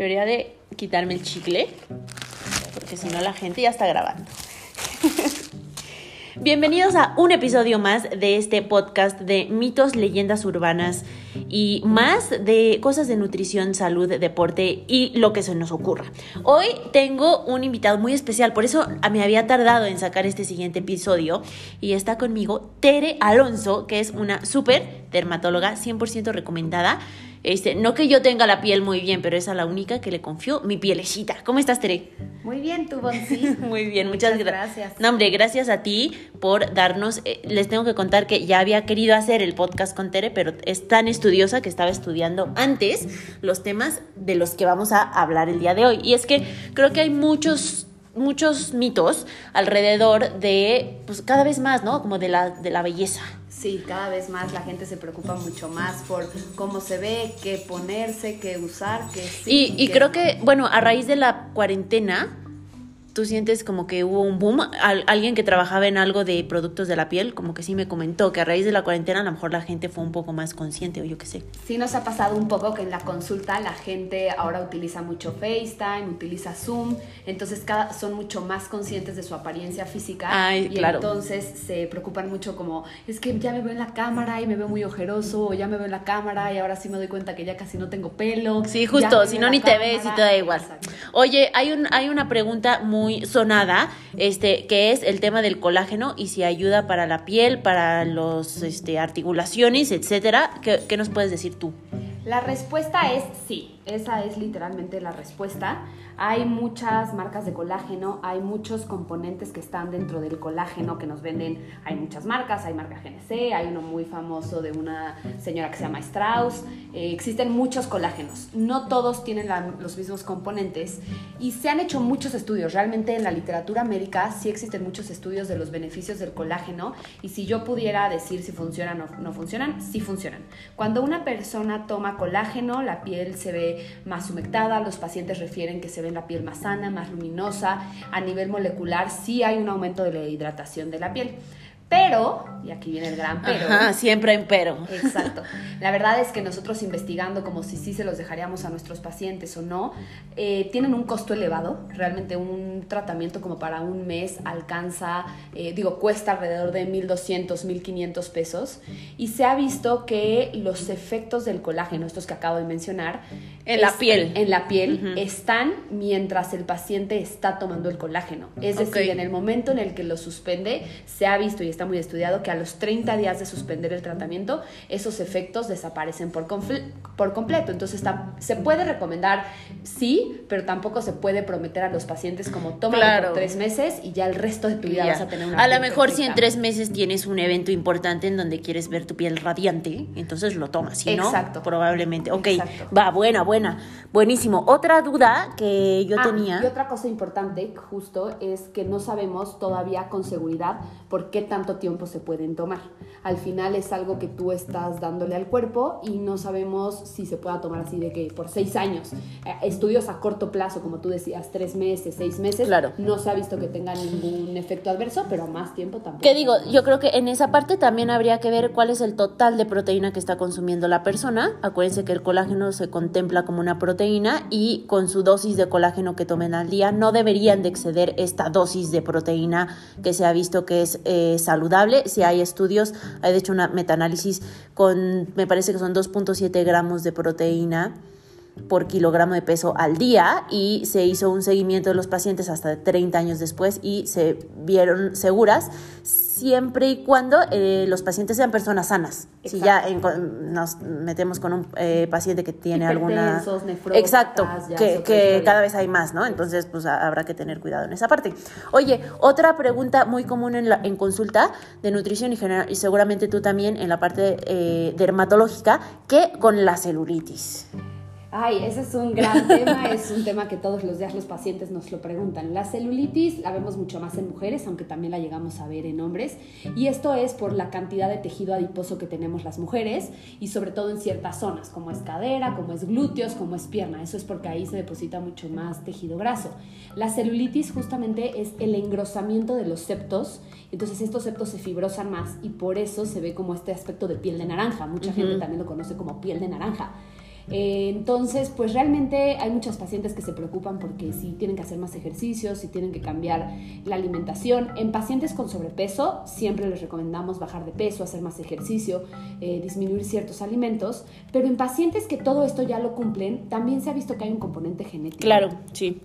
Debería de quitarme el chicle, porque si no la gente ya está grabando. Bienvenidos a un episodio más de este podcast de mitos, leyendas urbanas y más de cosas de nutrición, salud, deporte y lo que se nos ocurra. Hoy tengo un invitado muy especial, por eso me había tardado en sacar este siguiente episodio y está conmigo Tere Alonso, que es una súper dermatóloga 100% recomendada. Este, no que yo tenga la piel muy bien, pero es a la única que le confío mi pielecita. ¿Cómo estás, Tere? Muy bien, tú, Bonsi. muy bien, muchas, gracias. No, hombre, gracias a ti por darnos. Eh, les tengo que contar que ya había querido hacer el podcast con Tere, pero es tan estudiosa que estaba estudiando antes los temas de los que vamos a hablar el día de hoy. Y es que creo que hay muchos muchos mitos alrededor de, pues cada vez más, ¿no? Como de la, de la belleza. Sí, cada vez más la gente se preocupa mucho más por cómo se ve, qué ponerse, qué usar, qué sí. Y, y creo que, bueno, a raíz de la cuarentena, tú sientes como que hubo un boom. alguien que trabajaba en algo de productos de la piel, como que sí me comentó que a raíz de la cuarentena a lo mejor la gente fue un poco más consciente o yo qué sé. Sí nos ha pasado un poco que en la consulta la gente ahora utiliza mucho FaceTime, utiliza Zoom, entonces cada, son mucho más conscientes de su apariencia física y entonces se preocupan mucho como, es que ya me veo en la cámara y me veo muy ojeroso, o ya me veo en la cámara y ahora sí me doy cuenta que ya casi no tengo pelo. Sí, justo, si no ni te ves y te da igual. Oye, hay, un, hay una pregunta muy muy sonada, este, que es el tema del colágeno y si ayuda para la piel, para los este, articulaciones, etcétera. ¿Qué, ¿Qué nos puedes decir tú? La respuesta es sí. Esa es literalmente la respuesta. Hay muchas marcas de colágeno, hay muchos componentes que están dentro del colágeno que nos venden. Hay muchas marcas, hay marca GNC, hay uno muy famoso de una señora que se llama Strauss. Eh, existen muchos colágenos. No todos tienen los mismos componentes y se han hecho muchos estudios. Realmente en la literatura médica sí existen muchos estudios de los beneficios del colágeno y si yo pudiera decir si funcionan o no funcionan, sí funcionan. Cuando una persona toma colágeno, la piel se ve más humectada, los pacientes refieren que se ve la piel más sana, más luminosa, a nivel molecular sí hay un aumento de la hidratación de la piel. Pero, y aquí viene el gran pero. Ajá, siempre un pero. Exacto. La verdad es que nosotros investigando como si sí se los dejaríamos a nuestros pacientes o no, eh, tienen un costo elevado. Realmente un tratamiento como para un mes alcanza, eh, digo, cuesta alrededor de 1.200, 1.500 pesos. Y se ha visto que los efectos del colágeno, estos que acabo de mencionar, en la piel. En la piel están mientras el paciente está tomando el colágeno. Es decir, en el momento en el que lo suspende, se ha visto y está muy estudiado que a los 30 días de suspender el tratamiento, esos efectos desaparecen por, por completo. Entonces, se puede recomendar, sí, pero tampoco se puede prometer a los pacientes como toma por tres meses y ya el resto de tu vida vas a tener una A lo mejor si en tres meses tienes un evento importante en donde quieres ver tu piel radiante, entonces lo tomas, si no, probablemente. Ok, va, buena, buena, buenísimo. Otra duda que yo ah, tenía... Y otra cosa importante, justo, es que no sabemos todavía con seguridad por qué tanto tiempo se pueden tomar. Al final es algo que tú estás dándole al cuerpo y no sabemos si se pueda tomar así de que por seis años. Eh, estudios a corto plazo, como tú decías, tres meses, seis meses, claro. no se ha visto que tenga ningún efecto adverso, pero más tiempo tampoco. ¿Qué digo? Yo creo que en esa parte también habría que ver cuál es el total de proteína que está consumiendo la persona. Acuérdense que el colágeno se contempla como una proteína y con su dosis de colágeno que tomen al día no deberían de exceder esta dosis de proteína que se ha visto que es eh, saludable. Si hay estudios, hay de hecho una metaanálisis con, me parece que son 2.7 gramos de proteína por kilogramo de peso al día y se hizo un seguimiento de los pacientes hasta 30 años después y se vieron seguras siempre y cuando eh, los pacientes sean personas sanas. Si ya nos metemos con un eh, paciente que tiene alguna... Exacto, que, cada vez hay más, ¿no? Entonces, pues habrá que tener cuidado en esa parte. Oye, otra pregunta muy común en, la, en consulta de nutrición y, general, y seguramente tú también en la parte eh, dermatológica, que con la celulitis. Ay, ese es un gran tema, es un tema que todos los días los pacientes nos lo preguntan. La celulitis la vemos mucho más en mujeres, aunque también la llegamos a ver en hombres, y esto es por la cantidad de tejido adiposo que tenemos las mujeres y sobre todo en ciertas zonas, como es cadera, como es glúteos, como es pierna. Eso es porque ahí se deposita mucho más tejido graso. La celulitis justamente es el engrosamiento de los septos, entonces estos septos se fibrosan más y por eso se ve como este aspecto de piel de naranja. Mucha gente también lo conoce como piel de naranja. Eh, entonces, pues realmente hay muchas pacientes que se preocupan porque si tienen que hacer más ejercicios, si tienen que cambiar la alimentación. En pacientes con sobrepeso, siempre les recomendamos bajar de peso, hacer más ejercicio, eh, disminuir ciertos alimentos, pero en pacientes que todo esto ya lo cumplen, también se ha visto que hay un componente genético. Claro, sí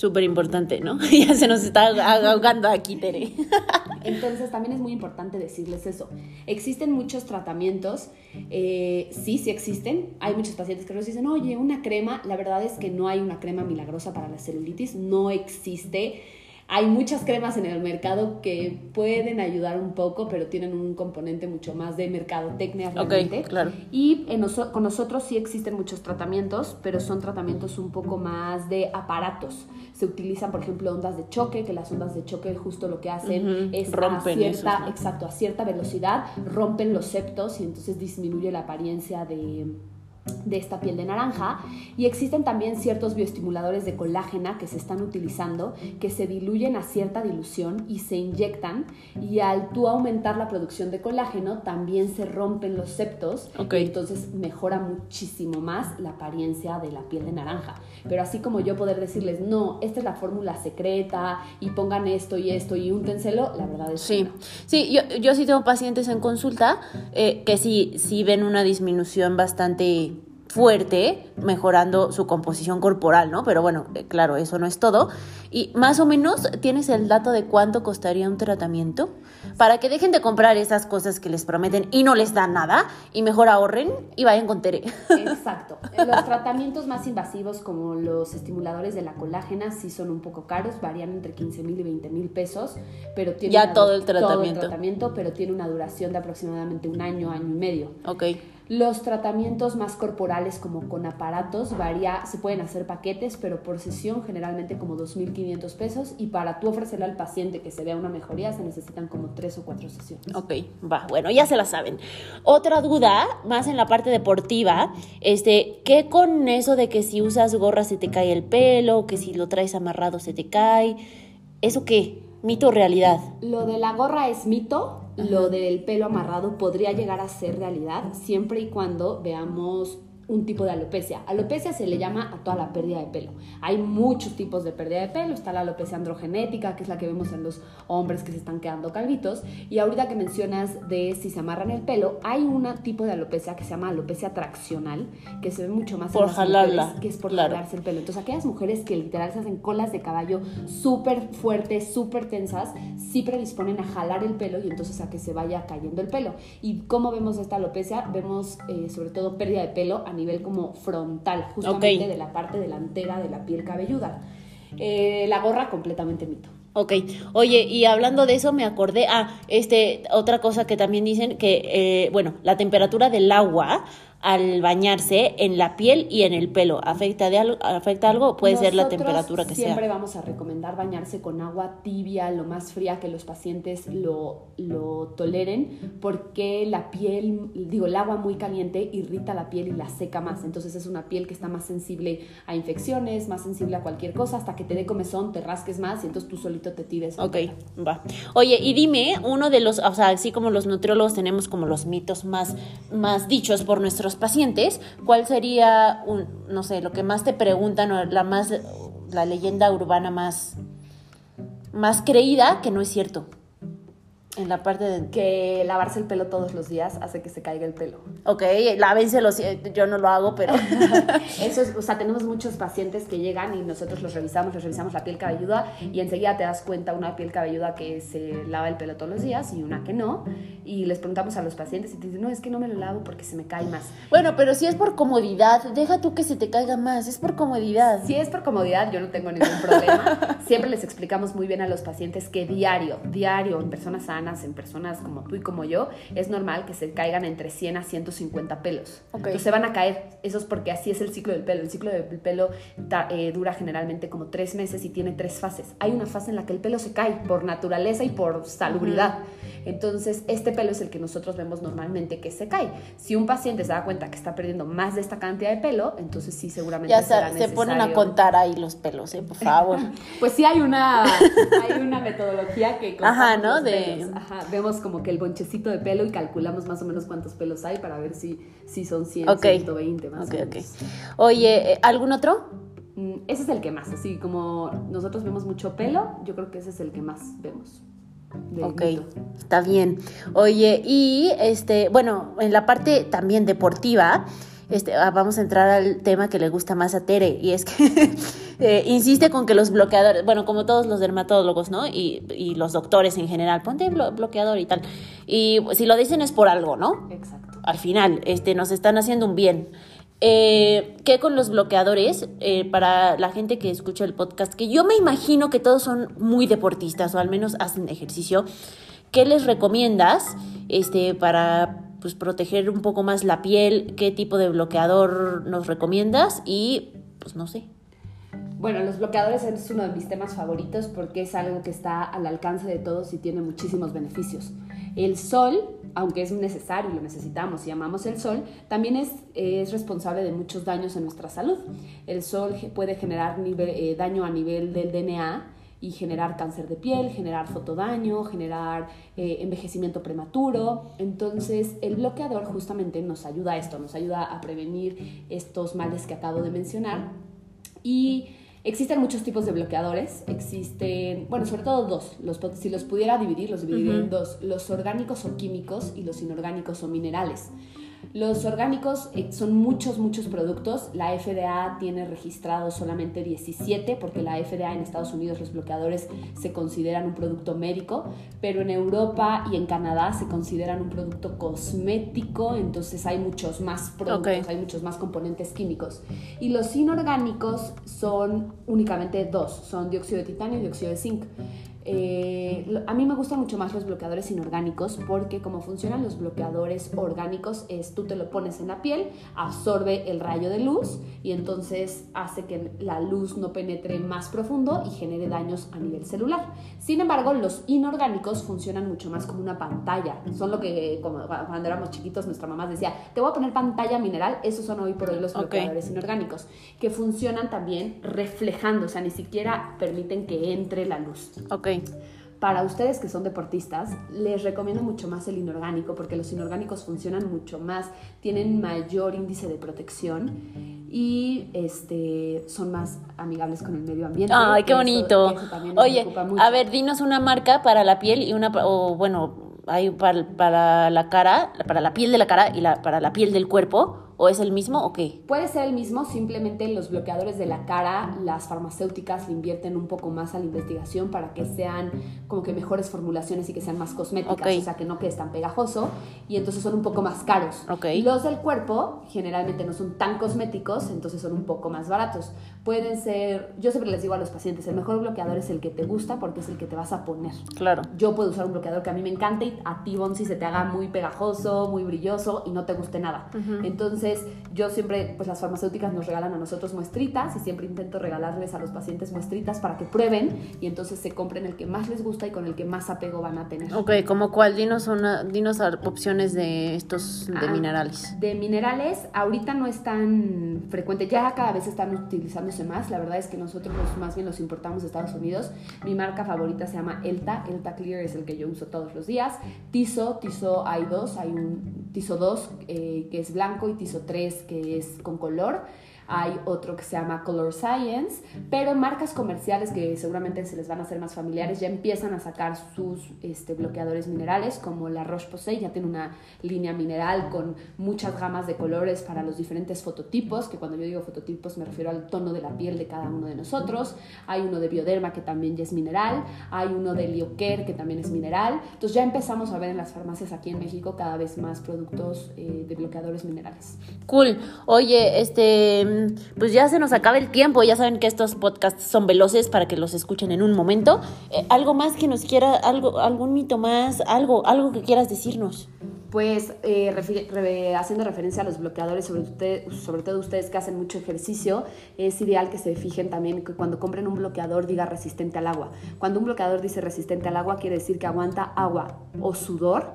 súper importante, ¿no? ya se nos está ahogando aquí, Tere. Entonces también es muy importante decirles eso. Existen muchos tratamientos, eh, sí, sí existen. Hay muchos pacientes que nos dicen, oye, una crema, la verdad es que no hay una crema milagrosa para la celulitis, no existe hay muchas cremas en el mercado que pueden ayudar un poco, pero tienen un componente mucho más de mercadotecnia realmente. claro. Y con nosotros sí existen muchos tratamientos, pero son tratamientos un poco más de aparatos. Se utilizan, por ejemplo, ondas de choque, que las ondas de choque justo lo que hacen es rompen a cierta, exacto, a cierta velocidad rompen los septos y entonces disminuye la apariencia de de esta piel de naranja. Y existen también ciertos bioestimuladores de colágena que se están utilizando que se diluyen a cierta dilución y se inyectan. Y al tú aumentar la producción de colágeno también se rompen los septos. Y entonces mejora muchísimo más la apariencia de la piel de naranja. Pero así como yo poder decirles no esta es la fórmula secreta y pongan esto y esto y úntenselo la verdad es sí. sí yo, yo sí tengo pacientes en consulta eh, que sí sí ven una disminución bastante fuerte, mejorando su composición corporal, ¿no? Pero bueno, eh, claro, eso no es todo. Y más o menos, ¿tienes el dato de cuánto costaría un tratamiento? Para que dejen de comprar esas cosas que les prometen y no les dan nada, y mejor ahorren y vayan con Tere. Exacto. Los tratamientos más invasivos, como los estimuladores de la colágena, sí son un poco caros, varían entre 15 mil y 20 mil pesos, pero tiene ya todo el tratamiento. Todo el tratamiento, pero tiene una duración de aproximadamente un año, año y medio. Ok. Los tratamientos más corporales como con aparatos varía, se pueden hacer paquetes, pero por sesión generalmente como 2.500 pesos y para tú ofrecerle al paciente que se vea una mejoría se necesitan como tres o cuatro sesiones. Ok, va, bueno, ya se la saben. Otra duda, más en la parte deportiva, este, ¿qué con eso de que si usas gorra se te cae el pelo, que si lo traes amarrado se te cae? ¿Eso qué? ¿Mito o realidad? Lo de la gorra es mito, lo del pelo amarrado podría llegar a ser realidad siempre y cuando veamos un tipo de alopecia. Alopecia se le llama a toda la pérdida de pelo. Hay muchos tipos de pérdida de pelo. Está la alopecia androgenética, que es la que vemos en los hombres que se están quedando calvitos. Y ahorita que mencionas de si se amarran el pelo, hay un tipo de alopecia que se llama alopecia traccional, que se ve mucho más por jalarla, que es por jalarse el pelo. Entonces, aquellas mujeres que literal se hacen colas de caballo súper fuertes, súper tensas, sí predisponen a jalar el pelo y entonces a que se vaya cayendo el pelo. ¿Y cómo vemos esta alopecia? Vemos eh, sobre todo pérdida de pelo a nivel como frontal, justamente de la parte delantera de la piel cabelluda. Eh, la gorra completamente mito. Ok, oye, y hablando de eso me acordé, ah, este, otra cosa que también dicen que, eh, bueno, la temperatura del agua al bañarse en la piel y en el pelo? ¿Afecta, de algo, afecta algo? Puede ser la temperatura que sea. Siempre vamos a recomendar bañarse con agua tibia, lo más fría que los pacientes lo, lo toleren, porque la piel, digo, el agua muy caliente irrita la piel y la seca más. Entonces es una piel que está más sensible a infecciones, más sensible a cualquier cosa, hasta que te dé comezón, te rasques más y entonces tú solito te tires. Ok, va. Oye, y dime, uno de los, o sea, así como los nutriólogos tenemos como los mitos más, más dichos por nuestros pacientes, ¿cuál sería, un, no sé, lo que más te preguntan o la más, la leyenda urbana más, más creída que no es cierto? En la parte de... Que lavarse el pelo todos los días hace que se caiga el pelo. Ok, lávenselo, yo no lo hago, pero... Eso es, o sea, tenemos muchos pacientes que llegan y nosotros los revisamos, les revisamos la piel cabelluda y enseguida te das cuenta una piel cabelluda que se lava el pelo todos los días y una que no. Y les preguntamos a los pacientes y te dicen, no, es que no me lo lavo porque se me cae más. Bueno, pero si es por comodidad, deja tú que se te caiga más, es por comodidad. Si es por comodidad, yo no tengo ningún problema. Siempre les explicamos muy bien a los pacientes que diario, diario, en personas sanas, en personas como tú y como yo, es normal que se caigan entre 100 a 150 pelos. Entonces se van a caer. Eso es porque así es el ciclo del pelo. El ciclo del pelo eh, dura generalmente como tres meses y tiene tres fases. Hay una fase en la que el pelo se cae por naturaleza y por salubridad. Entonces, este pelo es el que nosotros vemos normalmente que se cae. Si un paciente se da cuenta que está perdiendo más de esta cantidad de pelo, entonces sí, seguramente ya se ponen a contar ahí los pelos, ¿eh? por favor. pues sí hay una, hay una metodología que... Ajá, ¿no? De ajá, vemos como que el bonchecito de pelo y calculamos más o menos cuántos pelos hay para ver si, si son 100, Ok. 120 más o menos. Oye, eh, ¿algún otro? Mm, Ese es el que más, así como nosotros vemos mucho pelo, yo creo que ese es el que más vemos. Ok, mito. está bien. Oye, y este, bueno, en la parte también deportiva, este, ah, vamos a entrar al tema que le gusta más a Tere, y es que eh, insiste con que los bloqueadores, bueno, como todos los dermatólogos, ¿no? Y, y los doctores en general, ponte blo- bloqueador y tal. Y si lo dicen es por algo, ¿no? Exacto. al final, este, nos están haciendo un bien. Eh, ¿Qué con los bloqueadores? Eh, para la gente que escucha el podcast, que yo me imagino que todos son muy deportistas o al menos hacen ejercicio, ¿qué les recomiendas este, para pues, proteger un poco más la piel? ¿Qué tipo de bloqueador nos recomiendas? Y pues no sé. Bueno, los bloqueadores es uno de mis temas favoritos porque es algo que está al alcance de todos y tiene muchísimos beneficios. El sol, aunque es necesario lo necesitamos y amamos el sol, también es, es responsable de muchos daños en nuestra salud. El sol puede generar nive- eh, daño a nivel del DNA y generar cáncer de piel, generar fotodaño, generar eh, envejecimiento prematuro. Entonces, el bloqueador justamente nos ayuda a esto, nos ayuda a prevenir estos males que acabo de mencionar. Y existen muchos tipos de bloqueadores. Existen, bueno, sobre todo dos. Los, si los pudiera dividir, los dividiría en dos. Los orgánicos o químicos y los inorgánicos o minerales. Los orgánicos eh, son muchos, muchos productos. La FDA tiene registrado solamente 17 porque la FDA en Estados Unidos los bloqueadores se consideran un producto médico, pero en Europa y en Canadá se consideran un producto cosmético, entonces hay muchos más productos, hay muchos más componentes químicos. Y los inorgánicos son únicamente dos, son dióxido de titanio y dióxido de zinc. Eh, a mí me gustan mucho más los bloqueadores inorgánicos porque como funcionan los bloqueadores orgánicos es tú te lo pones en la piel, absorbe el rayo de luz y entonces hace que la luz no penetre más profundo y genere daños a nivel celular. Sin embargo, los inorgánicos funcionan mucho más como una pantalla. Son lo que como cuando éramos chiquitos nuestra mamá decía, te voy a poner pantalla mineral, esos son hoy por hoy los bloqueadores inorgánicos, que funcionan también reflejando, o sea, ni siquiera permiten que entre la luz. Ok. Para ustedes que son deportistas, les recomiendo mucho más el inorgánico porque los inorgánicos funcionan mucho más, tienen mayor índice de protección y este, son más amigables con el medio ambiente. Ay, qué bonito. eso Oye, a ver, dinos una marca para la piel y una, o bueno, hay para, para la cara, para la piel de la cara y la, para la piel del cuerpo, o es el mismo o qué? Puede ser el mismo, simplemente los bloqueadores de la cara, las farmacéuticas le invierten un poco más a la investigación para que sean como que mejores formulaciones y que sean más cosméticas, o sea, que no quede tan pegajoso y entonces son un poco más caros. Ok. Los del cuerpo generalmente no son tan cosméticos, entonces son un poco más baratos. Pueden ser, yo siempre les digo a los pacientes, el mejor bloqueador es el que te gusta porque es el que te vas a poner. Claro. Yo puedo usar un bloqueador que a mí me encanta y a ti, Bonsi, se te haga muy pegajoso, muy brilloso y no te guste nada. Entonces, yo siempre, pues las farmacéuticas nos regalan a nosotros muestritas y siempre intento regalarles a los pacientes muestritas para que prueben y entonces se compren el que más les gusta y con el que más apego van a tener. Ok, ¿como cuál? Dinos, una, dinos opciones de estos de Ah. minerales. De minerales, ahorita no es tan frecuente, ya cada vez están utilizándose más. La verdad es que nosotros los- más bien los importamos de Estados Unidos. Mi marca favorita se llama Elta, Elta Clear es el que yo uso todos los días. Tizo, Tizo hay dos, hay un Tizo 2 eh, que es blanco y Tizo 3 que es con color. Hay otro que se llama Color Science, pero marcas comerciales que seguramente se les van a hacer más familiares ya empiezan a sacar sus este, bloqueadores minerales, como la Roche-Posay ya tiene una línea mineral con muchas gamas de colores para los diferentes fototipos, que cuando yo digo fototipos me refiero al tono de la piel de cada uno de nosotros. Hay uno de Bioderma que también ya es mineral, hay uno de Lioker que también es mineral. Entonces ya empezamos a ver en las farmacias aquí en México cada vez más productos eh, de bloqueadores minerales. Cool. Oye, este, pues ya se nos acaba el tiempo. Ya saben que estos podcasts son veloces para que los escuchen en un momento. Eh, algo más que nos quiera, algo, algún mito más, algo, algo que quieras decirnos. Pues eh, refi- re- haciendo referencia a los bloqueadores, sobre, usted- sobre todo ustedes que hacen mucho ejercicio, es ideal que se fijen también que cuando compren un bloqueador diga resistente al agua. Cuando un bloqueador dice resistente al agua, quiere decir que aguanta agua o sudor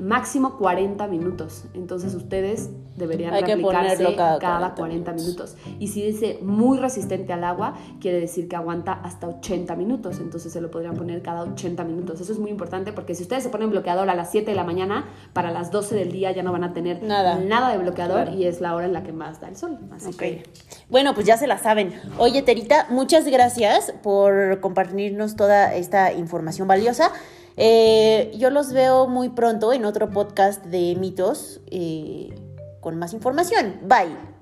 máximo 40 minutos. Entonces ustedes deberían Hay replicarse cada cada, 40 40 minutos. minutos. Y si dice muy resistente al agua, quiere decir que aguanta hasta 80 minutos. Entonces se lo podrían poner cada 80 minutos. Eso es muy importante porque si ustedes se ponen bloqueador a las 7 de la mañana, para las 12 del día ya no van a tener Nada. de bloqueador Claro. y es la hora en la que más da el sol. Así Ok. que Bueno, pues ya se la saben. Oye, Terita, muchas gracias por compartirnos toda esta información valiosa. Eh, yo los veo muy pronto en otro podcast de mitos eh, con más información. Bye.